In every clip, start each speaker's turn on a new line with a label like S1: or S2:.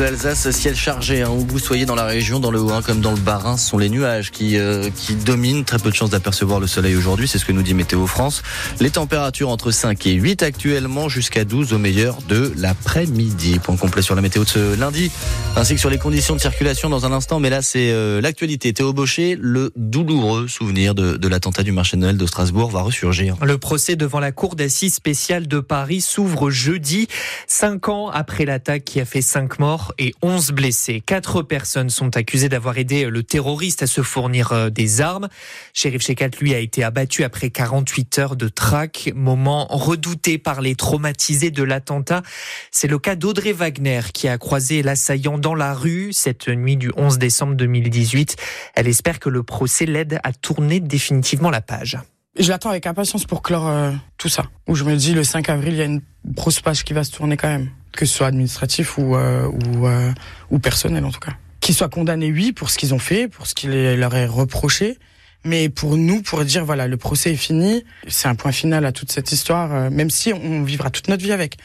S1: L'Alsace, ciel chargé, hein, où vous soyez dans la région, dans le Haut-Rhin comme dans le Bas-Rhin, ce sont les nuages qui, euh, qui dominent. Très peu de chances d'apercevoir le soleil aujourd'hui, c'est ce que nous dit Météo France. Les températures entre 5 et 8 actuellement, jusqu'à 12 au meilleur de l'après-midi. Point complet sur la météo de ce lundi, ainsi que sur les conditions de circulation dans un instant. Mais là, c'est euh, l'actualité. Théo Baucher, le douloureux souvenir de, de l'attentat du marché de Noël de Strasbourg va ressurgir.
S2: Le procès devant la Cour d'assises spéciale de Paris s'ouvre jeudi, cinq ans après l'attaque qui a fait cinq morts et 11 blessés. Quatre personnes sont accusées d'avoir aidé le terroriste à se fournir euh, des armes. Shérif Shekat, lui, a été abattu après 48 heures de traque, moment redouté par les traumatisés de l'attentat. C'est le cas d'Audrey Wagner qui a croisé l'assaillant dans la rue cette nuit du 11 décembre 2018. Elle espère que le procès l'aide à tourner définitivement la page.
S3: Je l'attends avec impatience pour clore euh, tout ça. Où je me dis le 5 avril, il y a une grosse page qui va se tourner quand même que ce soit administratif ou, euh, ou, euh, ou personnel en tout cas. Qu'ils soient condamnés, oui, pour ce qu'ils ont fait, pour ce qu'il leur est reproché, mais pour nous, pour dire voilà, le procès est fini, c'est un point final à toute cette histoire, euh, même si on vivra toute notre vie avec.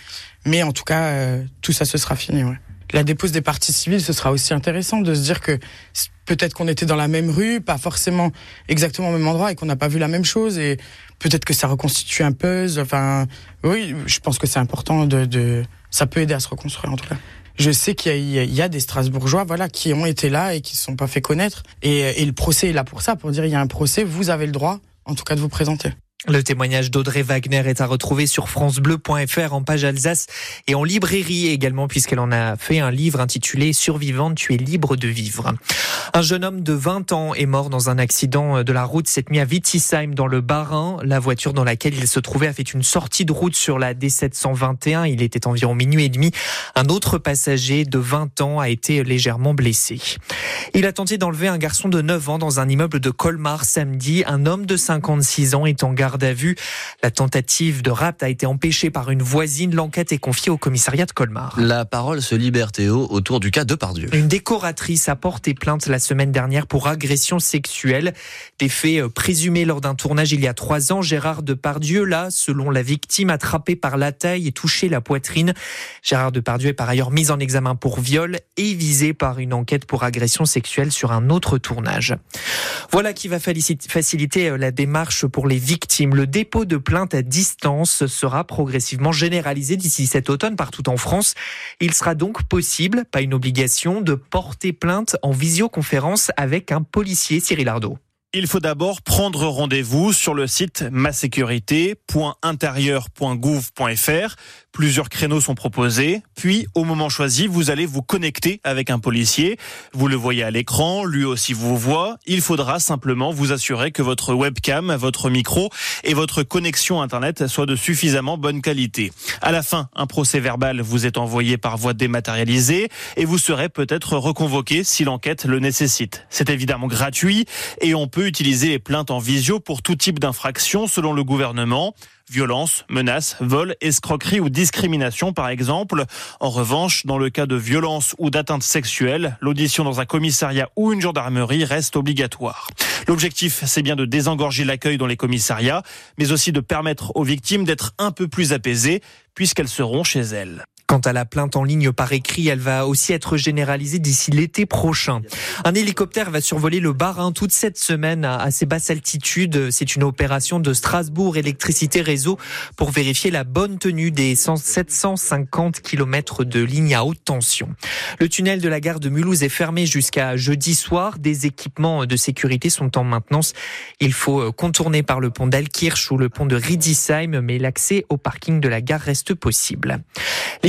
S3: Mais en tout cas, tout ça, ce sera fini. Ouais. La dépose des parties civiles, ce sera aussi intéressant de se dire que peut-être qu'on était dans la même rue, pas forcément exactement au même endroit et qu'on n'a pas vu la même chose et peut-être que ça reconstitue un puzzle. Enfin, oui, je pense que c'est important de, de ça peut aider à se reconstruire en tout cas. Je sais qu'il y, y, a des Strasbourgeois, voilà, qui ont été là et qui ne sont pas fait connaître. Et, et le procès est là pour ça, pour dire il y a un procès, vous avez le droit, en tout cas, de vous présenter.
S2: Le témoignage d'Audrey Wagner est à retrouver sur francebleu.fr en page Alsace et en librairie également puisqu'elle en a fait un livre intitulé Survivante, tu es libre de vivre. Un jeune homme de 20 ans est mort dans un accident de la route cette nuit à Wittisheim dans le Bas-Rhin. La voiture dans laquelle il se trouvait a fait une sortie de route sur la D721. Il était environ minuit et demi. Un autre passager de 20 ans a été légèrement blessé. Il a tenté d'enlever un garçon de 9 ans dans un immeuble de Colmar samedi. Un homme de 56 ans est en garde garde à vue. La tentative de rapt a été empêchée par une voisine. L'enquête est confiée au commissariat de Colmar.
S1: La parole se libère Théo autour du cas de Pardieu.
S2: Une décoratrice a porté plainte la semaine dernière pour agression sexuelle. Des faits euh, présumés lors d'un tournage il y a trois ans. Gérard Depardieu, là, selon la victime, attrapé par la taille et touché la poitrine. Gérard Depardieu est par ailleurs mis en examen pour viol et visé par une enquête pour agression sexuelle sur un autre tournage. Voilà qui va faciliter euh, la démarche pour les victimes le dépôt de plainte à distance sera progressivement généralisé d'ici cet automne partout en France. Il sera donc possible, pas une obligation, de porter plainte en visioconférence avec un policier, Cyril Ardo.
S4: Il faut d'abord prendre rendez-vous sur le site masécurité.intérieur.gouv.fr. Plusieurs créneaux sont proposés. Puis, au moment choisi, vous allez vous connecter avec un policier. Vous le voyez à l'écran, lui aussi vous voit. Il faudra simplement vous assurer que votre webcam, votre micro et votre connexion Internet soient de suffisamment bonne qualité. À la fin, un procès verbal vous est envoyé par voie dématérialisée et vous serez peut-être reconvoqué si l'enquête le nécessite. C'est évidemment gratuit et on peut utiliser les plaintes en visio pour tout type d'infraction selon le gouvernement. Violence, menaces, vol, escroquerie ou discrimination par exemple. En revanche, dans le cas de violence ou d'atteinte sexuelle, l'audition dans un commissariat ou une gendarmerie reste obligatoire. L'objectif, c'est bien de désengorger l'accueil dans les commissariats, mais aussi de permettre aux victimes d'être un peu plus apaisées puisqu'elles seront chez elles.
S2: Quant à la plainte en ligne par écrit, elle va aussi être généralisée d'ici l'été prochain. Un hélicoptère va survoler le Bas-Rhin toute cette semaine à assez basse altitude. C'est une opération de Strasbourg Électricité Réseau pour vérifier la bonne tenue des 750 km de ligne à haute tension. Le tunnel de la gare de Mulhouse est fermé jusqu'à jeudi soir. Des équipements de sécurité sont en maintenance. Il faut contourner par le pont d'Alkirch ou le pont de Riedisheim, mais l'accès au parking de la gare reste possible.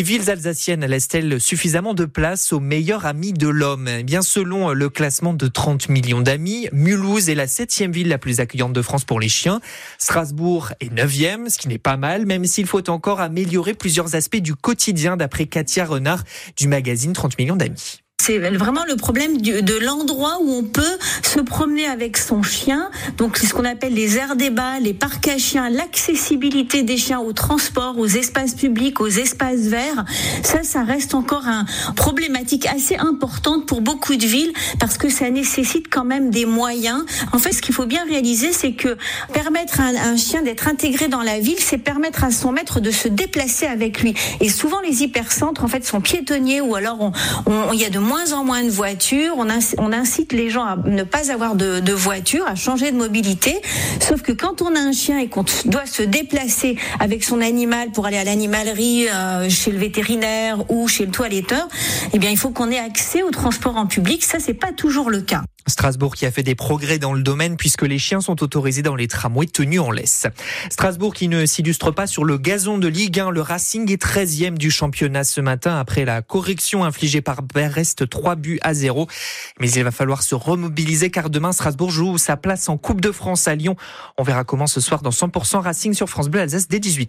S2: Villes alsaciennes laissent-elles suffisamment de place aux meilleurs amis de l'homme? Eh Bien selon le classement de 30 millions d'amis, Mulhouse est la septième ville la plus accueillante de France pour les chiens. Strasbourg est neuvième, ce qui n'est pas mal, même s'il faut encore améliorer plusieurs aspects du quotidien d'après Katia Renard du magazine 30 millions d'amis.
S5: C'est vraiment le problème de l'endroit où on peut se promener avec son chien. Donc c'est ce qu'on appelle les aires débat, les parcs à chiens, l'accessibilité des chiens au transport, aux espaces publics, aux espaces verts. Ça, ça reste encore un problématique assez importante pour beaucoup de villes parce que ça nécessite quand même des moyens. En fait, ce qu'il faut bien réaliser, c'est que permettre à un, chien d'être intégré dans la ville, c'est permettre à son maître de se déplacer avec lui. Et souvent, les hypercentres, en fait, sont piétonniers ou alors il y a de moins en moins de voitures. On, on incite les gens à ne pas avoir de, de voiture, à changer de mobilité. Sauf que quand on a un chien et qu'on doit se déplacer avec son animal pour aller à l'animalerie, euh, chez le vétérinaire ou chez le toiletteur, eh bien, il faut qu'on ait accès au transport en public. Ça, c'est pas toujours le cas.
S2: Strasbourg qui a fait des progrès dans le domaine puisque les chiens sont autorisés dans les tramways tenus en laisse. Strasbourg qui ne s'illustre pas sur le gazon de Ligue 1. Le Racing est 13e du championnat ce matin après la correction infligée par Brest 3 buts à 0. Mais il va falloir se remobiliser car demain Strasbourg joue sa place en Coupe de France à Lyon. On verra comment ce soir dans 100% Racing sur France Bleu Alsace dès 18h.